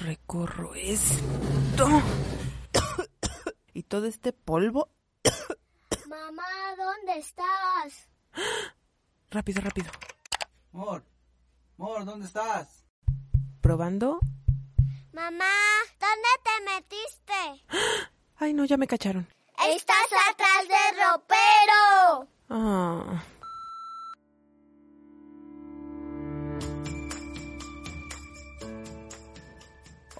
recorro esto? y todo este polvo. Mamá, ¿dónde estás? Rápido, rápido. Mor, Mor, ¿dónde estás? Probando. Mamá, ¿dónde te metiste? Ay, no, ya me cacharon. Estás atrás del ropero. Ah.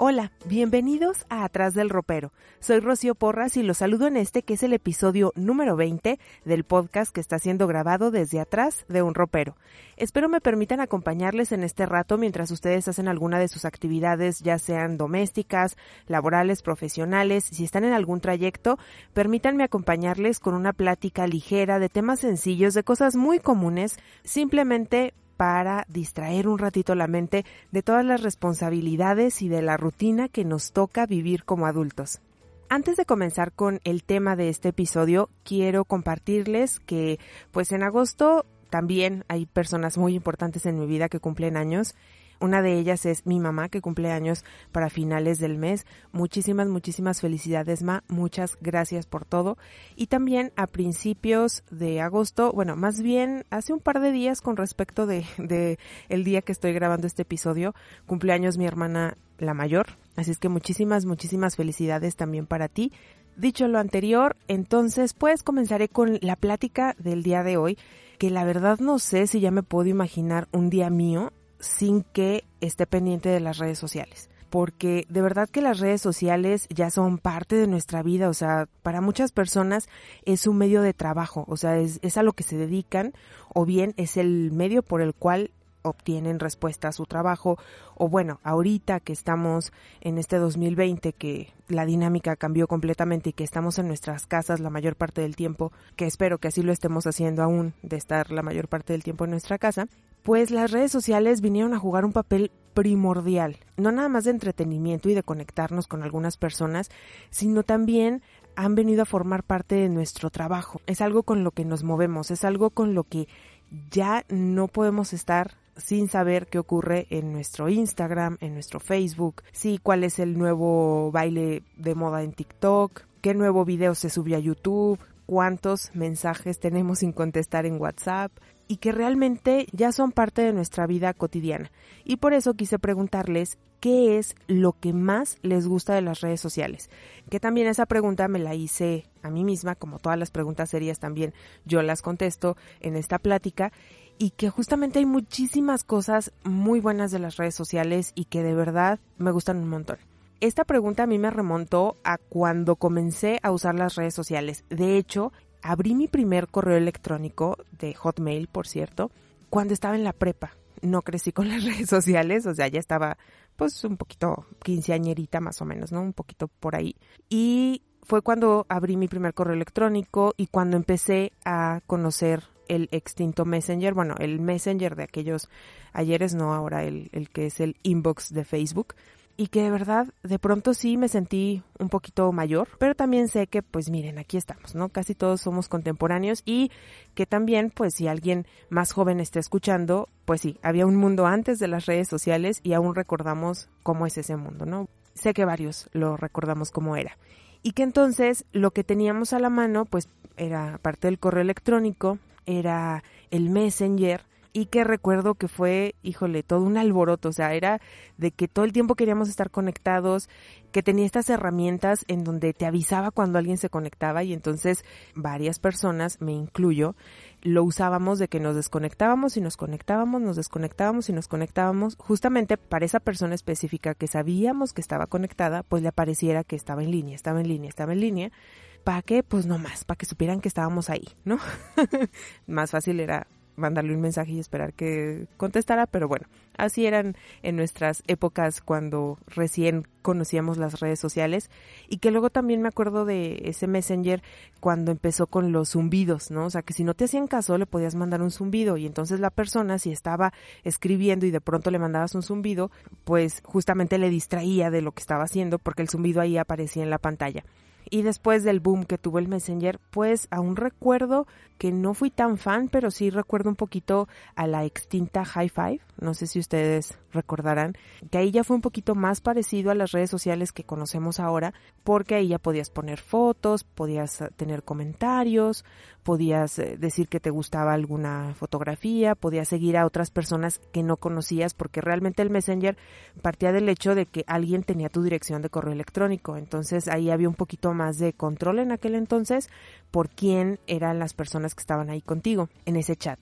Hola, bienvenidos a Atrás del Ropero. Soy Rocío Porras y los saludo en este que es el episodio número 20 del podcast que está siendo grabado desde atrás de un ropero. Espero me permitan acompañarles en este rato mientras ustedes hacen alguna de sus actividades, ya sean domésticas, laborales, profesionales. Si están en algún trayecto, permítanme acompañarles con una plática ligera de temas sencillos, de cosas muy comunes, simplemente para distraer un ratito la mente de todas las responsabilidades y de la rutina que nos toca vivir como adultos. Antes de comenzar con el tema de este episodio, quiero compartirles que pues en agosto también hay personas muy importantes en mi vida que cumplen años una de ellas es mi mamá, que cumple años para finales del mes. Muchísimas, muchísimas felicidades, Ma. Muchas gracias por todo. Y también a principios de agosto, bueno, más bien hace un par de días con respecto de, de el día que estoy grabando este episodio, cumpleaños mi hermana la mayor. Así es que muchísimas, muchísimas felicidades también para ti. Dicho lo anterior, entonces pues comenzaré con la plática del día de hoy, que la verdad no sé si ya me puedo imaginar un día mío sin que esté pendiente de las redes sociales. Porque de verdad que las redes sociales ya son parte de nuestra vida, o sea, para muchas personas es un medio de trabajo, o sea, es, es a lo que se dedican, o bien es el medio por el cual obtienen respuesta a su trabajo o bueno, ahorita que estamos en este 2020 que la dinámica cambió completamente y que estamos en nuestras casas la mayor parte del tiempo, que espero que así lo estemos haciendo aún de estar la mayor parte del tiempo en nuestra casa, pues las redes sociales vinieron a jugar un papel primordial, no nada más de entretenimiento y de conectarnos con algunas personas, sino también han venido a formar parte de nuestro trabajo. Es algo con lo que nos movemos, es algo con lo que ya no podemos estar sin saber qué ocurre en nuestro Instagram, en nuestro Facebook, sí, cuál es el nuevo baile de moda en TikTok, qué nuevo video se subió a YouTube, cuántos mensajes tenemos sin contestar en WhatsApp, y que realmente ya son parte de nuestra vida cotidiana. Y por eso quise preguntarles qué es lo que más les gusta de las redes sociales. Que también esa pregunta me la hice a mí misma, como todas las preguntas serias también yo las contesto en esta plática y que justamente hay muchísimas cosas muy buenas de las redes sociales y que de verdad me gustan un montón. Esta pregunta a mí me remontó a cuando comencé a usar las redes sociales. De hecho, abrí mi primer correo electrónico de Hotmail, por cierto, cuando estaba en la prepa. No crecí con las redes sociales, o sea, ya estaba pues un poquito quinceañerita más o menos, ¿no? Un poquito por ahí. Y fue cuando abrí mi primer correo electrónico y cuando empecé a conocer el extinto Messenger, bueno, el Messenger de aquellos ayeres, no ahora el, el que es el inbox de Facebook y que de verdad de pronto sí me sentí un poquito mayor, pero también sé que pues miren, aquí estamos, ¿no? Casi todos somos contemporáneos y que también pues si alguien más joven está escuchando, pues sí, había un mundo antes de las redes sociales y aún recordamos cómo es ese mundo, ¿no? Sé que varios lo recordamos como era. Y que entonces lo que teníamos a la mano pues era parte del correo electrónico, era el Messenger, y que recuerdo que fue, híjole, todo un alboroto, o sea, era de que todo el tiempo queríamos estar conectados, que tenía estas herramientas en donde te avisaba cuando alguien se conectaba y entonces varias personas, me incluyo, lo usábamos de que nos desconectábamos y nos conectábamos, nos desconectábamos y nos conectábamos, justamente para esa persona específica que sabíamos que estaba conectada, pues le apareciera que estaba en línea, estaba en línea, estaba en línea. ¿Para qué? Pues no más, para que supieran que estábamos ahí, ¿no? más fácil era mandarle un mensaje y esperar que contestara, pero bueno, así eran en nuestras épocas cuando recién conocíamos las redes sociales. Y que luego también me acuerdo de ese Messenger cuando empezó con los zumbidos, ¿no? O sea, que si no te hacían caso le podías mandar un zumbido. Y entonces la persona si estaba escribiendo y de pronto le mandabas un zumbido, pues justamente le distraía de lo que estaba haciendo porque el zumbido ahí aparecía en la pantalla Y después del boom que tuvo el Messenger, pues aún recuerdo que no fui tan fan, pero sí recuerdo un poquito a la extinta High Five. No sé si ustedes recordarán que ahí ya fue un poquito más parecido a las redes sociales que conocemos ahora, porque ahí ya podías poner fotos, podías tener comentarios, podías eh, decir que te gustaba alguna fotografía, podías seguir a otras personas que no conocías, porque realmente el Messenger partía del hecho de que alguien tenía tu dirección de correo electrónico. Entonces ahí había un poquito más de control en aquel entonces por quién eran las personas que estaban ahí contigo en ese chat.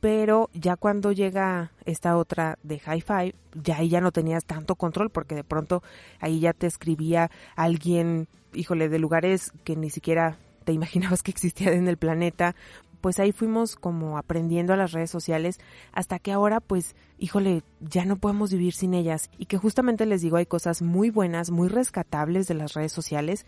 Pero ya cuando llega esta otra de Hi-Fi, ya ahí ya no tenías tanto control porque de pronto ahí ya te escribía alguien, híjole, de lugares que ni siquiera te imaginabas que existía en el planeta pues ahí fuimos como aprendiendo a las redes sociales hasta que ahora pues híjole ya no podemos vivir sin ellas. Y que justamente les digo hay cosas muy buenas muy rescatables de las redes sociales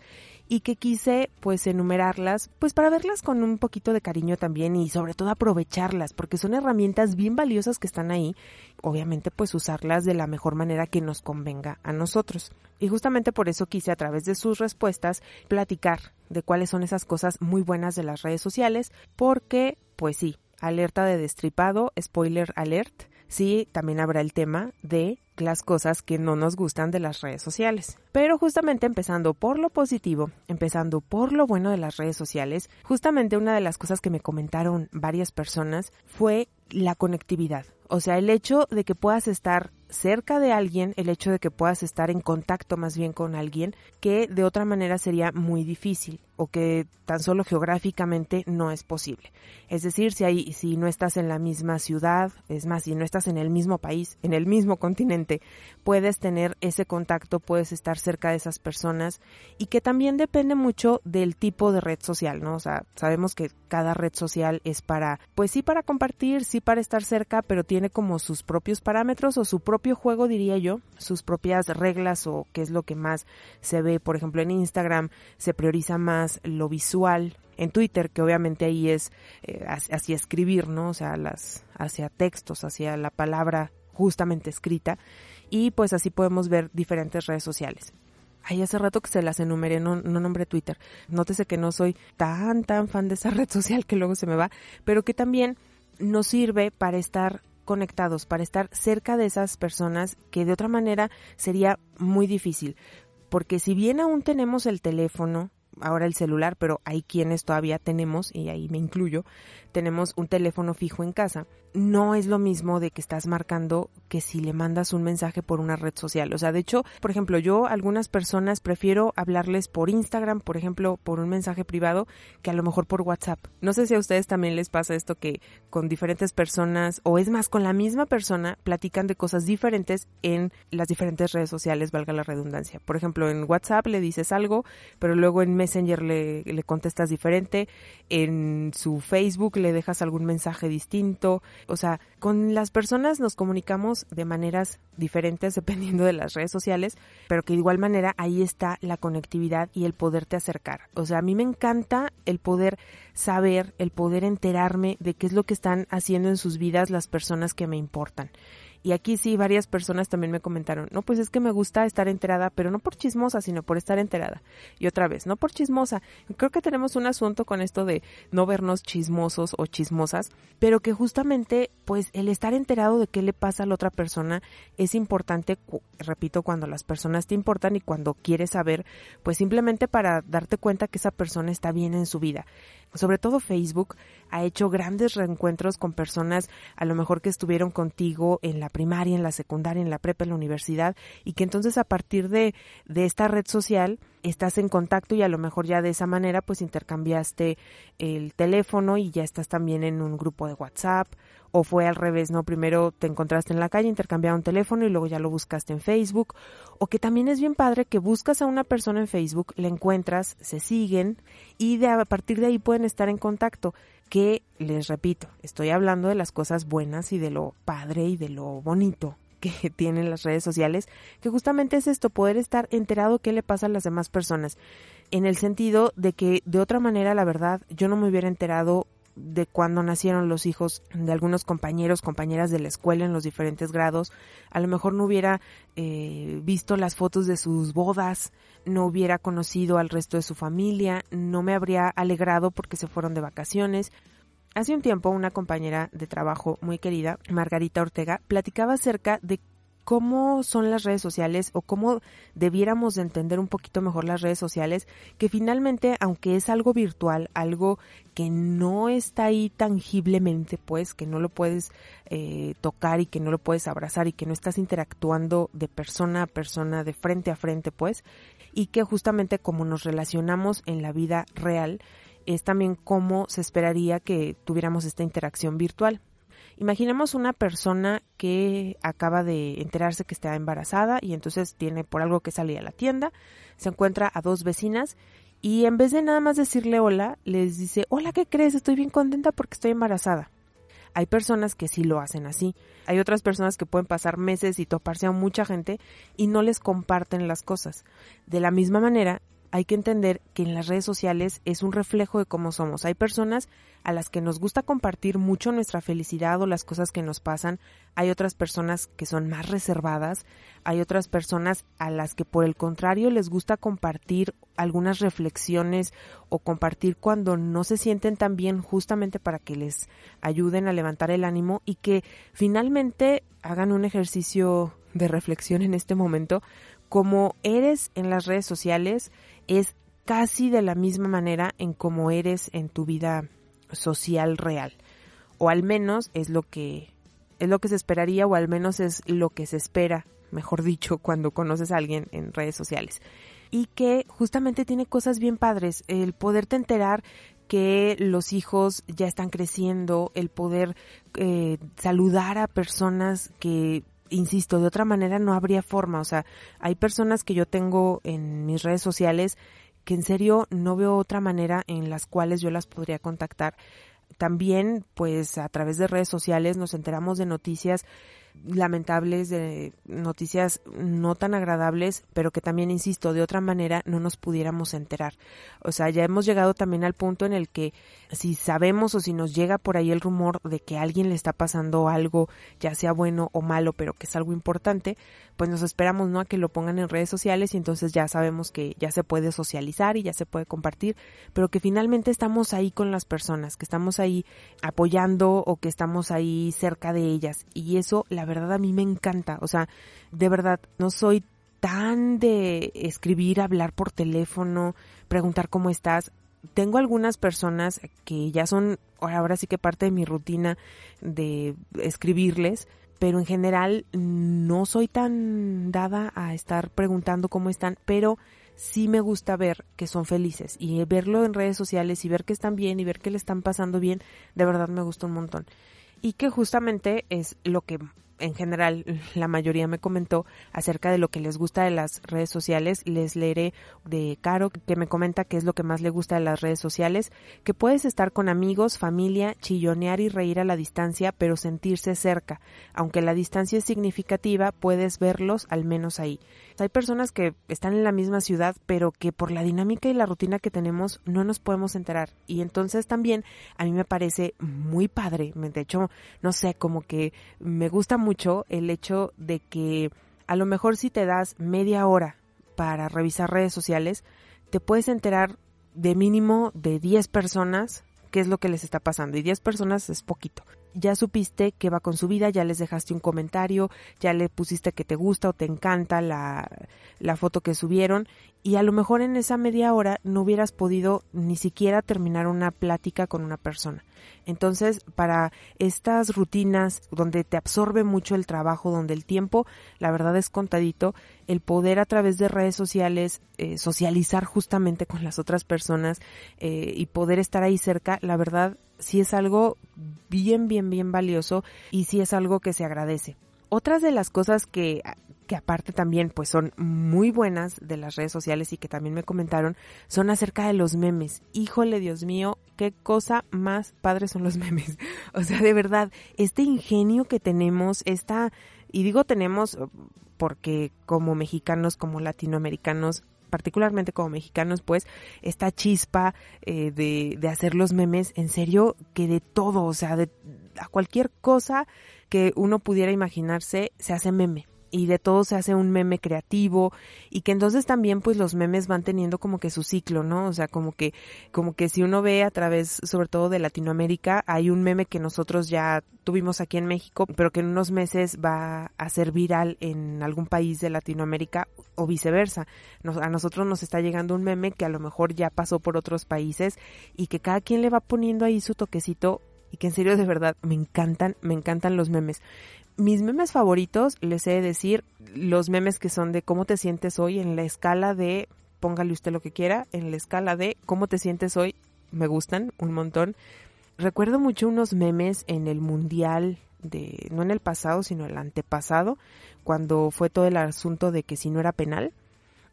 y que quise pues enumerarlas pues para verlas con un poquito de cariño también y sobre todo aprovecharlas porque son herramientas bien valiosas que están ahí obviamente pues usarlas de la mejor manera que nos convenga a nosotros. Y justamente por eso quise a través de sus respuestas platicar de cuáles son esas cosas muy buenas de las redes sociales, porque, pues sí, alerta de destripado, spoiler alert, sí, también habrá el tema de las cosas que no nos gustan de las redes sociales. Pero justamente empezando por lo positivo, empezando por lo bueno de las redes sociales, justamente una de las cosas que me comentaron varias personas fue la conectividad. O sea, el hecho de que puedas estar cerca de alguien, el hecho de que puedas estar en contacto más bien con alguien, que de otra manera sería muy difícil o que tan solo geográficamente no es posible. Es decir, si hay, si no estás en la misma ciudad, es más, si no estás en el mismo país, en el mismo continente, puedes tener ese contacto, puedes estar cerca de esas personas y que también depende mucho del tipo de red social, ¿no? O sea, sabemos que cada red social es para, pues sí para compartir, sí para estar cerca, pero tiene como sus propios parámetros o su propio juego, diría yo, sus propias reglas o qué es lo que más se ve. Por ejemplo, en Instagram se prioriza más lo visual. En Twitter, que obviamente ahí es eh, hacia escribir, ¿no? O sea, las, hacia textos, hacia la palabra justamente escrita. Y pues así podemos ver diferentes redes sociales. Ay, hace rato que se las enumeré, no, no nombré Twitter. Nótese que no soy tan, tan fan de esa red social que luego se me va, pero que también nos sirve para estar conectados, para estar cerca de esas personas que de otra manera sería muy difícil. Porque si bien aún tenemos el teléfono, ahora el celular, pero hay quienes todavía tenemos, y ahí me incluyo, tenemos un teléfono fijo en casa. No es lo mismo de que estás marcando que si le mandas un mensaje por una red social. O sea, de hecho, por ejemplo, yo a algunas personas prefiero hablarles por Instagram, por ejemplo, por un mensaje privado, que a lo mejor por WhatsApp. No sé si a ustedes también les pasa esto que con diferentes personas, o es más, con la misma persona, platican de cosas diferentes en las diferentes redes sociales, valga la redundancia. Por ejemplo, en WhatsApp le dices algo, pero luego en Messenger le, le contestas diferente, en su Facebook le dejas algún mensaje distinto. O sea, con las personas nos comunicamos de maneras diferentes dependiendo de las redes sociales, pero que de igual manera ahí está la conectividad y el poderte acercar. O sea, a mí me encanta el poder saber, el poder enterarme de qué es lo que están haciendo en sus vidas las personas que me importan. Y aquí sí, varias personas también me comentaron, no, pues es que me gusta estar enterada, pero no por chismosa, sino por estar enterada. Y otra vez, no por chismosa. Creo que tenemos un asunto con esto de no vernos chismosos o chismosas, pero que justamente, pues el estar enterado de qué le pasa a la otra persona es importante, repito, cuando las personas te importan y cuando quieres saber, pues simplemente para darte cuenta que esa persona está bien en su vida. Sobre todo Facebook, ha hecho grandes reencuentros con personas a lo mejor que estuvieron contigo en la primaria, en la secundaria, en la prepa, en la universidad, y que entonces a partir de, de esta red social estás en contacto y a lo mejor ya de esa manera pues intercambiaste el teléfono y ya estás también en un grupo de WhatsApp o fue al revés, ¿no? Primero te encontraste en la calle, intercambiaron teléfono y luego ya lo buscaste en Facebook, o que también es bien padre que buscas a una persona en Facebook, la encuentras, se siguen y de, a partir de ahí pueden estar en contacto, que les repito, estoy hablando de las cosas buenas y de lo padre y de lo bonito que tienen las redes sociales, que justamente es esto, poder estar enterado qué le pasa a las demás personas, en el sentido de que de otra manera, la verdad, yo no me hubiera enterado de cuando nacieron los hijos de algunos compañeros, compañeras de la escuela en los diferentes grados, a lo mejor no hubiera eh, visto las fotos de sus bodas, no hubiera conocido al resto de su familia, no me habría alegrado porque se fueron de vacaciones. Hace un tiempo una compañera de trabajo muy querida, Margarita Ortega, platicaba acerca de cómo son las redes sociales o cómo debiéramos de entender un poquito mejor las redes sociales, que finalmente, aunque es algo virtual, algo que no está ahí tangiblemente, pues, que no lo puedes eh, tocar y que no lo puedes abrazar y que no estás interactuando de persona a persona, de frente a frente, pues, y que justamente como nos relacionamos en la vida real, es también cómo se esperaría que tuviéramos esta interacción virtual. Imaginemos una persona que acaba de enterarse que está embarazada y entonces tiene por algo que salir a la tienda, se encuentra a dos vecinas y en vez de nada más decirle hola, les dice, hola, ¿qué crees? Estoy bien contenta porque estoy embarazada. Hay personas que sí lo hacen así. Hay otras personas que pueden pasar meses y toparse a mucha gente y no les comparten las cosas. De la misma manera, hay que entender que en las redes sociales es un reflejo de cómo somos. Hay personas a las que nos gusta compartir mucho nuestra felicidad o las cosas que nos pasan. Hay otras personas que son más reservadas. Hay otras personas a las que por el contrario les gusta compartir algunas reflexiones o compartir cuando no se sienten tan bien justamente para que les ayuden a levantar el ánimo y que finalmente hagan un ejercicio de reflexión en este momento. Como eres en las redes sociales, es casi de la misma manera en cómo eres en tu vida social real. O al menos es lo que es lo que se esperaría o al menos es lo que se espera, mejor dicho, cuando conoces a alguien en redes sociales. Y que justamente tiene cosas bien padres, el poderte enterar que los hijos ya están creciendo, el poder eh, saludar a personas que insisto, de otra manera no habría forma. O sea, hay personas que yo tengo en mis redes sociales que en serio no veo otra manera en las cuales yo las podría contactar. También, pues a través de redes sociales nos enteramos de noticias lamentables, de noticias no tan agradables, pero que también, insisto, de otra manera no nos pudiéramos enterar. O sea, ya hemos llegado también al punto en el que si sabemos o si nos llega por ahí el rumor de que a alguien le está pasando algo, ya sea bueno o malo, pero que es algo importante, pues nos esperamos, ¿no? A que lo pongan en redes sociales y entonces ya sabemos que ya se puede socializar y ya se puede compartir, pero que finalmente estamos ahí con las personas, que estamos ahí apoyando o que estamos ahí cerca de ellas. Y eso, la verdad, a mí me encanta. O sea, de verdad, no soy tan de escribir, hablar por teléfono, preguntar cómo estás. Tengo algunas personas que ya son ahora sí que parte de mi rutina de escribirles, pero en general no soy tan dada a estar preguntando cómo están, pero sí me gusta ver que son felices y verlo en redes sociales y ver que están bien y ver que le están pasando bien, de verdad me gusta un montón. Y que justamente es lo que en general la mayoría me comentó acerca de lo que les gusta de las redes sociales. Les leeré de Caro que me comenta qué es lo que más le gusta de las redes sociales, que puedes estar con amigos, familia, chillonear y reír a la distancia, pero sentirse cerca. Aunque la distancia es significativa, puedes verlos al menos ahí. Hay personas que están en la misma ciudad, pero que por la dinámica y la rutina que tenemos no nos podemos enterar. Y entonces también a mí me parece muy padre. De hecho, no sé, como que me gusta mucho el hecho de que a lo mejor si te das media hora para revisar redes sociales, te puedes enterar de mínimo de 10 personas qué es lo que les está pasando. Y 10 personas es poquito ya supiste que va con su vida, ya les dejaste un comentario, ya le pusiste que te gusta o te encanta la, la foto que subieron y a lo mejor en esa media hora no hubieras podido ni siquiera terminar una plática con una persona. Entonces, para estas rutinas donde te absorbe mucho el trabajo, donde el tiempo, la verdad es contadito, el poder a través de redes sociales eh, socializar justamente con las otras personas eh, y poder estar ahí cerca, la verdad sí es algo bien, bien, bien valioso y sí es algo que se agradece. Otras de las cosas que, que aparte también pues son muy buenas de las redes sociales y que también me comentaron son acerca de los memes. Híjole, Dios mío, qué cosa más padre son los memes. O sea, de verdad, este ingenio que tenemos, esta, y digo tenemos porque como mexicanos, como latinoamericanos, particularmente como mexicanos, pues, esta chispa eh, de, de hacer los memes, en serio, que de todo, o sea, de a cualquier cosa que uno pudiera imaginarse, se hace meme y de todo se hace un meme creativo y que entonces también pues los memes van teniendo como que su ciclo, ¿no? O sea, como que como que si uno ve a través sobre todo de Latinoamérica, hay un meme que nosotros ya tuvimos aquí en México, pero que en unos meses va a ser viral en algún país de Latinoamérica o viceversa. a nosotros nos está llegando un meme que a lo mejor ya pasó por otros países y que cada quien le va poniendo ahí su toquecito y que en serio de verdad me encantan, me encantan los memes mis memes favoritos, les he de decir, los memes que son de cómo te sientes hoy en la escala de, póngale usted lo que quiera, en la escala de cómo te sientes hoy, me gustan un montón. Recuerdo mucho unos memes en el mundial de, no en el pasado, sino el antepasado, cuando fue todo el asunto de que si no era penal.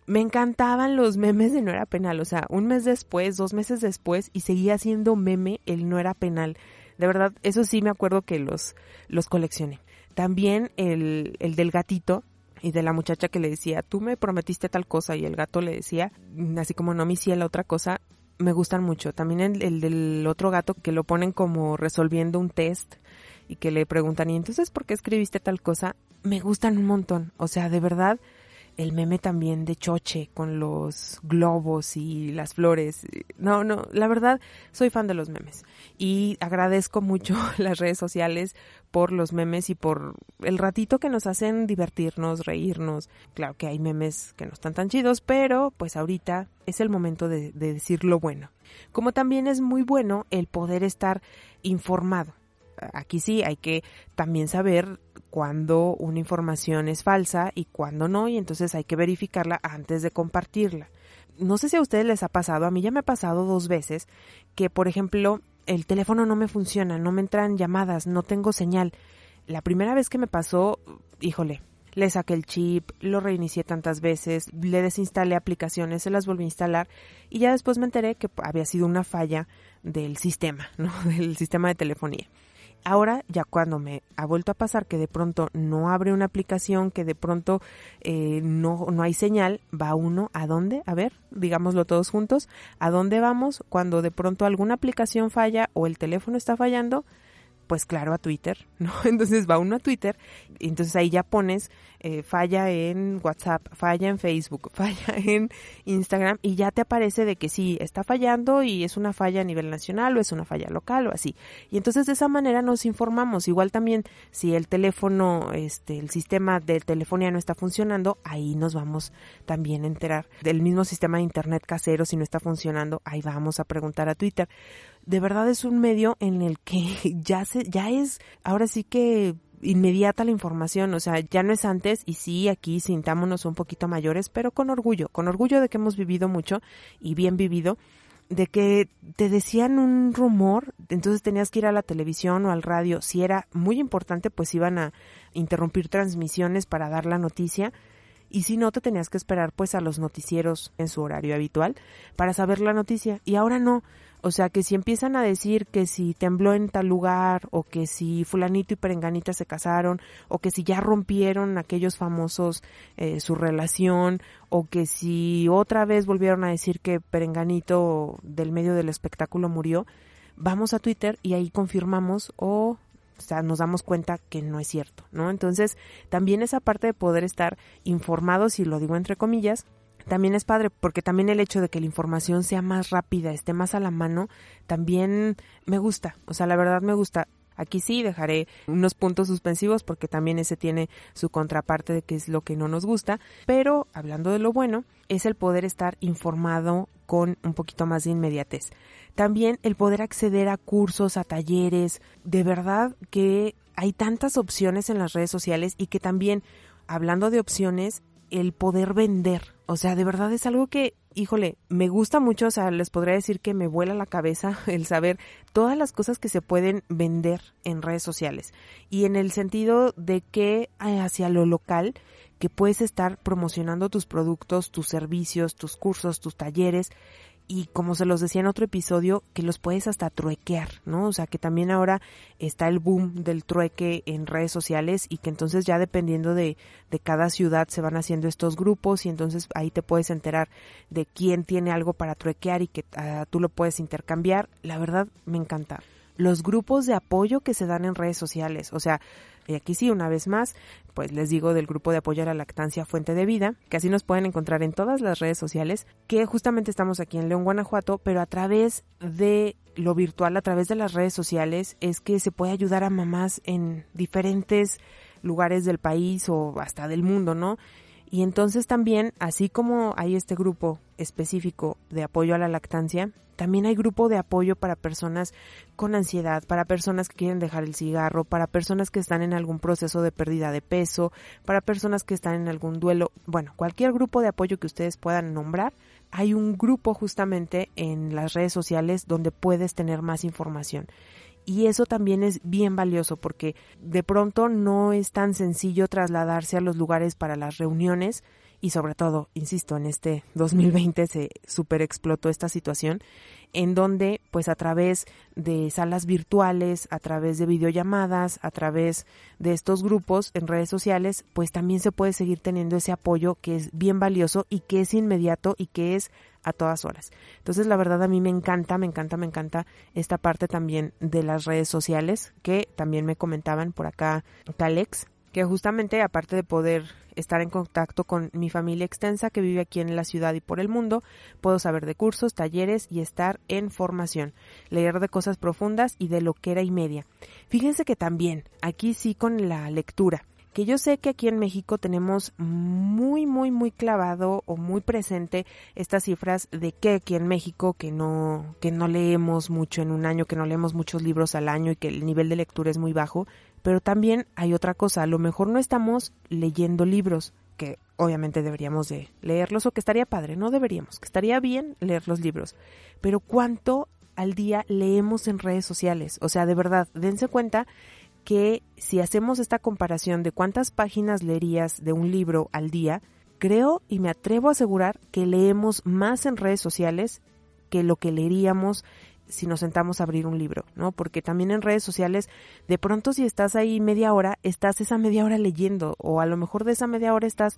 Me encantaban los memes de no era penal, o sea, un mes después, dos meses después, y seguía siendo meme el no era penal. De verdad, eso sí me acuerdo que los, los coleccioné. También el, el del gatito, y de la muchacha que le decía, tú me prometiste tal cosa y el gato le decía, así como no me hiciera otra cosa, me gustan mucho. También el, el, del otro gato que lo ponen como resolviendo un test y que le preguntan, ¿y entonces por qué escribiste tal cosa? Me gustan un montón. O sea, de verdad, el meme también de Choche con los globos y las flores. No, no, la verdad soy fan de los memes y agradezco mucho las redes sociales por los memes y por el ratito que nos hacen divertirnos, reírnos. Claro que hay memes que no están tan chidos, pero pues ahorita es el momento de, de decir lo bueno. Como también es muy bueno el poder estar informado aquí sí hay que también saber cuando una información es falsa y cuando no, y entonces hay que verificarla antes de compartirla. No sé si a ustedes les ha pasado, a mí ya me ha pasado dos veces que, por ejemplo, el teléfono no me funciona, no me entran llamadas, no tengo señal. La primera vez que me pasó, híjole, le saqué el chip, lo reinicié tantas veces, le desinstalé aplicaciones, se las volví a instalar y ya después me enteré que había sido una falla del sistema, ¿no? Del sistema de telefonía. Ahora, ya cuando me ha vuelto a pasar que de pronto no abre una aplicación, que de pronto eh, no, no hay señal, va uno a dónde, a ver, digámoslo todos juntos, a dónde vamos cuando de pronto alguna aplicación falla o el teléfono está fallando, pues claro, a Twitter, ¿no? Entonces va uno a Twitter entonces ahí ya pones eh, falla en WhatsApp, falla en Facebook, falla en Instagram y ya te aparece de que sí, está fallando y es una falla a nivel nacional o es una falla local o así. Y entonces de esa manera nos informamos. Igual también si el teléfono, este, el sistema de telefonía no está funcionando, ahí nos vamos también a enterar del mismo sistema de internet casero si no está funcionando, ahí vamos a preguntar a Twitter de verdad es un medio en el que ya se, ya es, ahora sí que inmediata la información, o sea, ya no es antes y sí, aquí sintámonos un poquito mayores, pero con orgullo, con orgullo de que hemos vivido mucho y bien vivido, de que te decían un rumor, entonces tenías que ir a la televisión o al radio, si era muy importante, pues iban a interrumpir transmisiones para dar la noticia, y si no te tenías que esperar pues a los noticieros en su horario habitual para saber la noticia y ahora no o sea que si empiezan a decir que si tembló en tal lugar o que si fulanito y perenganita se casaron o que si ya rompieron aquellos famosos eh, su relación o que si otra vez volvieron a decir que perenganito del medio del espectáculo murió vamos a Twitter y ahí confirmamos o o sea, nos damos cuenta que no es cierto, ¿no? Entonces, también esa parte de poder estar informados, y lo digo entre comillas, también es padre porque también el hecho de que la información sea más rápida, esté más a la mano, también me gusta. O sea, la verdad me gusta. Aquí sí dejaré unos puntos suspensivos porque también ese tiene su contraparte de que es lo que no nos gusta, pero hablando de lo bueno, es el poder estar informado con un poquito más de inmediatez. También el poder acceder a cursos, a talleres, de verdad que hay tantas opciones en las redes sociales y que también, hablando de opciones, el poder vender. O sea, de verdad es algo que, híjole, me gusta mucho, o sea, les podría decir que me vuela la cabeza el saber todas las cosas que se pueden vender en redes sociales. Y en el sentido de que eh, hacia lo local, que puedes estar promocionando tus productos, tus servicios, tus cursos, tus talleres y como se los decía en otro episodio, que los puedes hasta truequear, ¿no? O sea, que también ahora está el boom del trueque en redes sociales y que entonces ya dependiendo de, de cada ciudad se van haciendo estos grupos y entonces ahí te puedes enterar de quién tiene algo para truequear y que uh, tú lo puedes intercambiar. La verdad, me encanta. Los grupos de apoyo que se dan en redes sociales, o sea, y aquí sí, una vez más, pues les digo del grupo de apoyo a la lactancia Fuente de Vida, que así nos pueden encontrar en todas las redes sociales, que justamente estamos aquí en León, Guanajuato, pero a través de lo virtual, a través de las redes sociales, es que se puede ayudar a mamás en diferentes lugares del país o hasta del mundo, ¿no? Y entonces también, así como hay este grupo específico de apoyo a la lactancia, también hay grupo de apoyo para personas con ansiedad, para personas que quieren dejar el cigarro, para personas que están en algún proceso de pérdida de peso, para personas que están en algún duelo. Bueno, cualquier grupo de apoyo que ustedes puedan nombrar, hay un grupo justamente en las redes sociales donde puedes tener más información. Y eso también es bien valioso porque de pronto no es tan sencillo trasladarse a los lugares para las reuniones y sobre todo, insisto, en este 2020 se super explotó esta situación en donde pues a través de salas virtuales, a través de videollamadas, a través de estos grupos en redes sociales, pues también se puede seguir teniendo ese apoyo que es bien valioso y que es inmediato y que es a todas horas. Entonces, la verdad a mí me encanta, me encanta, me encanta esta parte también de las redes sociales que también me comentaban por acá Calex, que justamente aparte de poder estar en contacto con mi familia extensa que vive aquí en la ciudad y por el mundo, puedo saber de cursos, talleres y estar en formación, leer de cosas profundas y de lo que era y media. Fíjense que también, aquí sí con la lectura, que yo sé que aquí en México tenemos muy, muy, muy clavado o muy presente estas cifras de que aquí en México que no, que no leemos mucho en un año, que no leemos muchos libros al año y que el nivel de lectura es muy bajo, pero también hay otra cosa, a lo mejor no estamos leyendo libros, que obviamente deberíamos de leerlos o que estaría padre, no deberíamos, que estaría bien leer los libros, pero cuánto al día leemos en redes sociales, o sea, de verdad, dense cuenta que si hacemos esta comparación de cuántas páginas leerías de un libro al día, creo y me atrevo a asegurar que leemos más en redes sociales que lo que leeríamos si nos sentamos a abrir un libro, ¿no? Porque también en redes sociales, de pronto si estás ahí media hora, estás esa media hora leyendo, o a lo mejor de esa media hora estás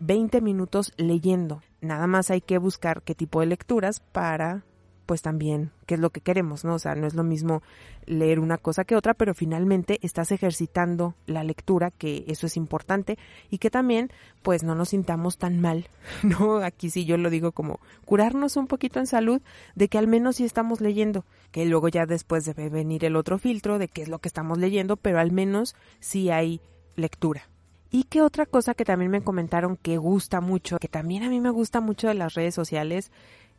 20 minutos leyendo. Nada más hay que buscar qué tipo de lecturas para pues también qué es lo que queremos, ¿no? O sea, no es lo mismo leer una cosa que otra, pero finalmente estás ejercitando la lectura, que eso es importante, y que también, pues no nos sintamos tan mal, ¿no? Aquí sí yo lo digo como curarnos un poquito en salud de que al menos sí estamos leyendo, que luego ya después debe venir el otro filtro de qué es lo que estamos leyendo, pero al menos sí hay lectura. Y qué otra cosa que también me comentaron que gusta mucho, que también a mí me gusta mucho de las redes sociales,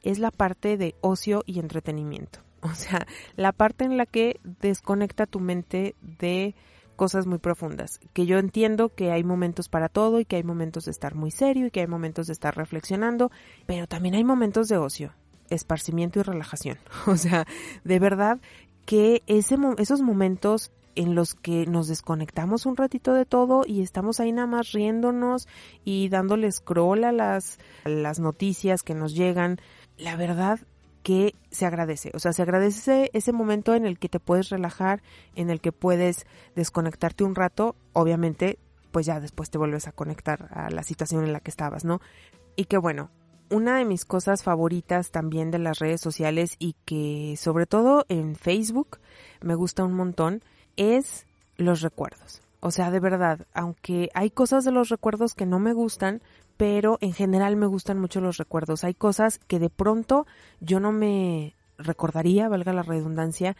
es la parte de ocio y entretenimiento. O sea, la parte en la que desconecta tu mente de cosas muy profundas. Que yo entiendo que hay momentos para todo y que hay momentos de estar muy serio y que hay momentos de estar reflexionando, pero también hay momentos de ocio, esparcimiento y relajación. O sea, de verdad que ese, esos momentos en los que nos desconectamos un ratito de todo y estamos ahí nada más riéndonos y dándole scroll a las, las noticias que nos llegan, la verdad que se agradece. O sea, se agradece ese momento en el que te puedes relajar, en el que puedes desconectarte un rato. Obviamente, pues ya después te vuelves a conectar a la situación en la que estabas, ¿no? Y que bueno, una de mis cosas favoritas también de las redes sociales y que sobre todo en Facebook me gusta un montón es los recuerdos. O sea, de verdad, aunque hay cosas de los recuerdos que no me gustan, pero en general me gustan mucho los recuerdos. Hay cosas que de pronto yo no me recordaría, valga la redundancia,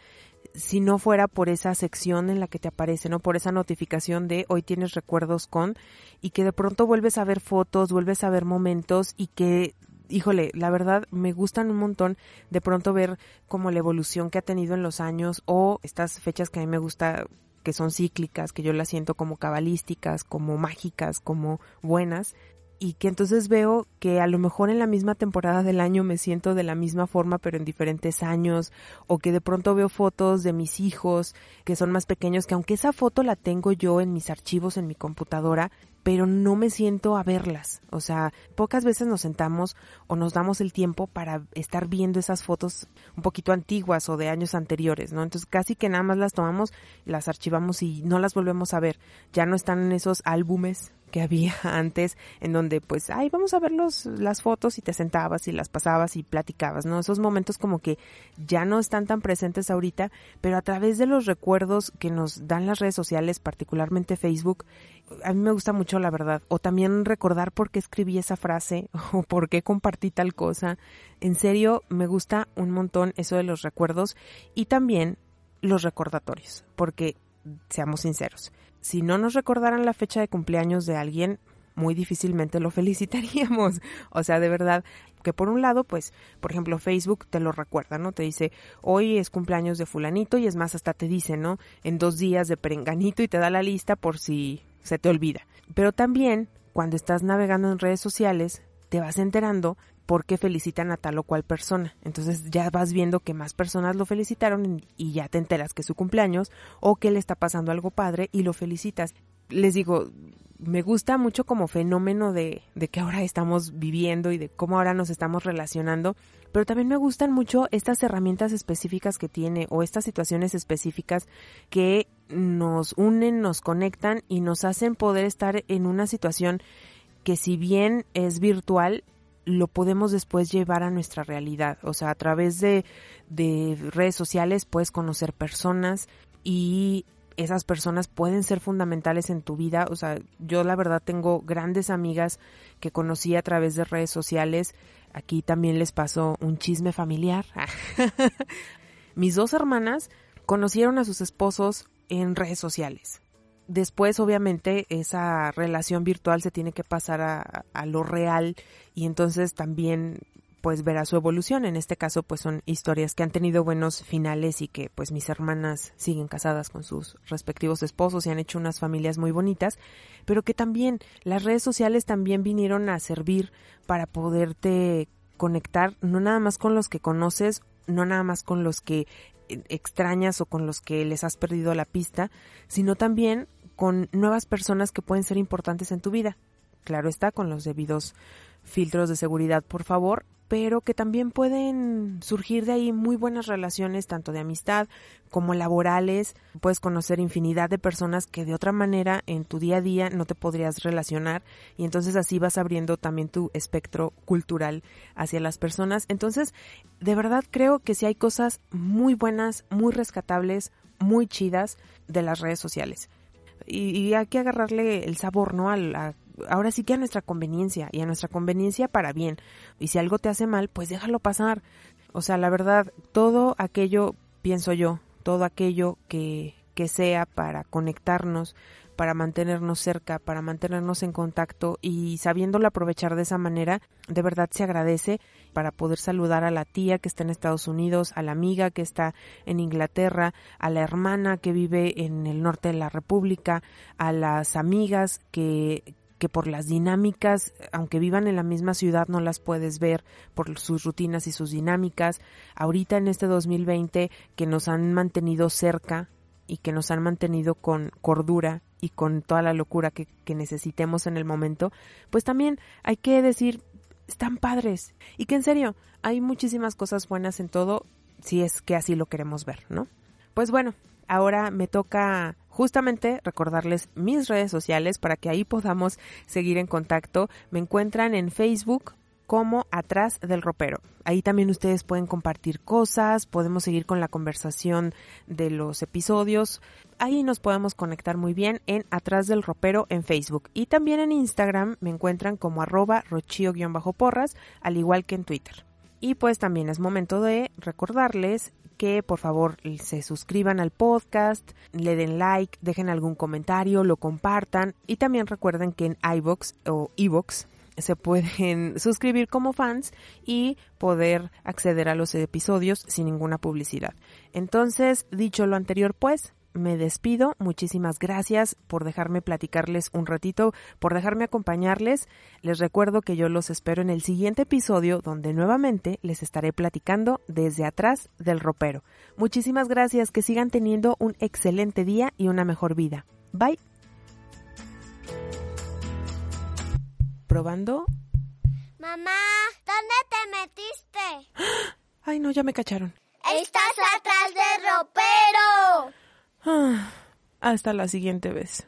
si no fuera por esa sección en la que te aparece, ¿no? Por esa notificación de hoy tienes recuerdos con y que de pronto vuelves a ver fotos, vuelves a ver momentos y que híjole, la verdad me gustan un montón de pronto ver como la evolución que ha tenido en los años o estas fechas que a mí me gusta que son cíclicas, que yo las siento como cabalísticas, como mágicas, como buenas, y que entonces veo que a lo mejor en la misma temporada del año me siento de la misma forma pero en diferentes años o que de pronto veo fotos de mis hijos que son más pequeños que aunque esa foto la tengo yo en mis archivos en mi computadora pero no me siento a verlas. O sea, pocas veces nos sentamos o nos damos el tiempo para estar viendo esas fotos un poquito antiguas o de años anteriores, ¿no? Entonces casi que nada más las tomamos, las archivamos y no las volvemos a ver. Ya no están en esos álbumes que había antes en donde pues ay vamos a ver los, las fotos y te sentabas y las pasabas y platicabas no esos momentos como que ya no están tan presentes ahorita pero a través de los recuerdos que nos dan las redes sociales particularmente Facebook a mí me gusta mucho la verdad. O también recordar por qué escribí esa frase o por qué compartí tal cosa. En serio me gusta un montón eso de los recuerdos y también los recordatorios porque seamos sinceros si no nos recordaran la fecha de cumpleaños de alguien, muy difícilmente lo felicitaríamos. O sea, de verdad, que por un lado, pues, por ejemplo, Facebook te lo recuerda, ¿no? Te dice, hoy es cumpleaños de fulanito y es más, hasta te dice, ¿no? En dos días de perenganito y te da la lista por si se te olvida. Pero también, cuando estás navegando en redes sociales, te vas enterando por qué felicitan a tal o cual persona. Entonces ya vas viendo que más personas lo felicitaron y ya te enteras que es su cumpleaños o que le está pasando algo padre y lo felicitas. Les digo, me gusta mucho como fenómeno de, de que ahora estamos viviendo y de cómo ahora nos estamos relacionando, pero también me gustan mucho estas herramientas específicas que tiene o estas situaciones específicas que nos unen, nos conectan y nos hacen poder estar en una situación que si bien es virtual, lo podemos después llevar a nuestra realidad. O sea, a través de, de redes sociales puedes conocer personas y esas personas pueden ser fundamentales en tu vida. O sea, yo la verdad tengo grandes amigas que conocí a través de redes sociales. Aquí también les pasó un chisme familiar. Mis dos hermanas conocieron a sus esposos en redes sociales después obviamente esa relación virtual se tiene que pasar a, lo real y entonces también pues verá su evolución. En este caso pues son historias que han tenido buenos finales y que pues mis hermanas siguen casadas con sus respectivos esposos y han hecho unas familias muy bonitas, pero que también las redes sociales también vinieron a servir para poderte conectar no nada más con los que conoces, no nada más con los que extrañas o con los que les has perdido la pista, sino también con nuevas personas que pueden ser importantes en tu vida. Claro está, con los debidos filtros de seguridad, por favor, pero que también pueden surgir de ahí muy buenas relaciones, tanto de amistad como laborales. Puedes conocer infinidad de personas que de otra manera en tu día a día no te podrías relacionar y entonces así vas abriendo también tu espectro cultural hacia las personas. Entonces, de verdad creo que si hay cosas muy buenas, muy rescatables, muy chidas de las redes sociales y, hay que agarrarle el sabor, ¿no? A, ahora sí que a nuestra conveniencia y a nuestra conveniencia para bien. Y si algo te hace mal, pues déjalo pasar. O sea, la verdad, todo aquello, pienso yo, todo aquello que, que sea para conectarnos, para mantenernos cerca, para mantenernos en contacto y sabiéndolo aprovechar de esa manera, de verdad se agradece para poder saludar a la tía que está en Estados Unidos, a la amiga que está en Inglaterra, a la hermana que vive en el norte de la República, a las amigas que, que por las dinámicas, aunque vivan en la misma ciudad, no las puedes ver por sus rutinas y sus dinámicas. Ahorita en este 2020 que nos han mantenido cerca y que nos han mantenido con cordura y con toda la locura que, necesitemos en el momento, pues también hay que decir, están padres y que en serio, hay muchísimas cosas buenas en todo si es que así lo queremos ver, ¿no? Pues bueno, ahora me toca justamente recordarles mis redes sociales para que ahí podamos seguir en contacto. Me encuentran en Facebook como atrás del ropero. Ahí también ustedes pueden compartir cosas, podemos seguir con la conversación de los episodios. Ahí nos podemos conectar muy bien en atrás del ropero en Facebook. Y también en Instagram me encuentran como arroba rochío-porras, al igual que en Twitter. Y pues también es momento de recordarles que por favor se suscriban al podcast, le den like, dejen algún comentario, lo compartan y también recuerden que en iBox o iBox se pueden suscribir como fans y poder acceder a los episodios sin ninguna publicidad. Entonces, dicho lo anterior, pues, me despido. Muchísimas gracias por dejarme platicarles un ratito, por dejarme acompañarles. Les recuerdo que yo los espero en el siguiente episodio donde nuevamente les estaré platicando desde atrás del ropero. Muchísimas gracias, que sigan teniendo un excelente día y una mejor vida. Bye. probando. Mamá, ¿dónde te metiste? Ay, no, ya me cacharon. Estás atrás del ropero. Hasta la siguiente vez.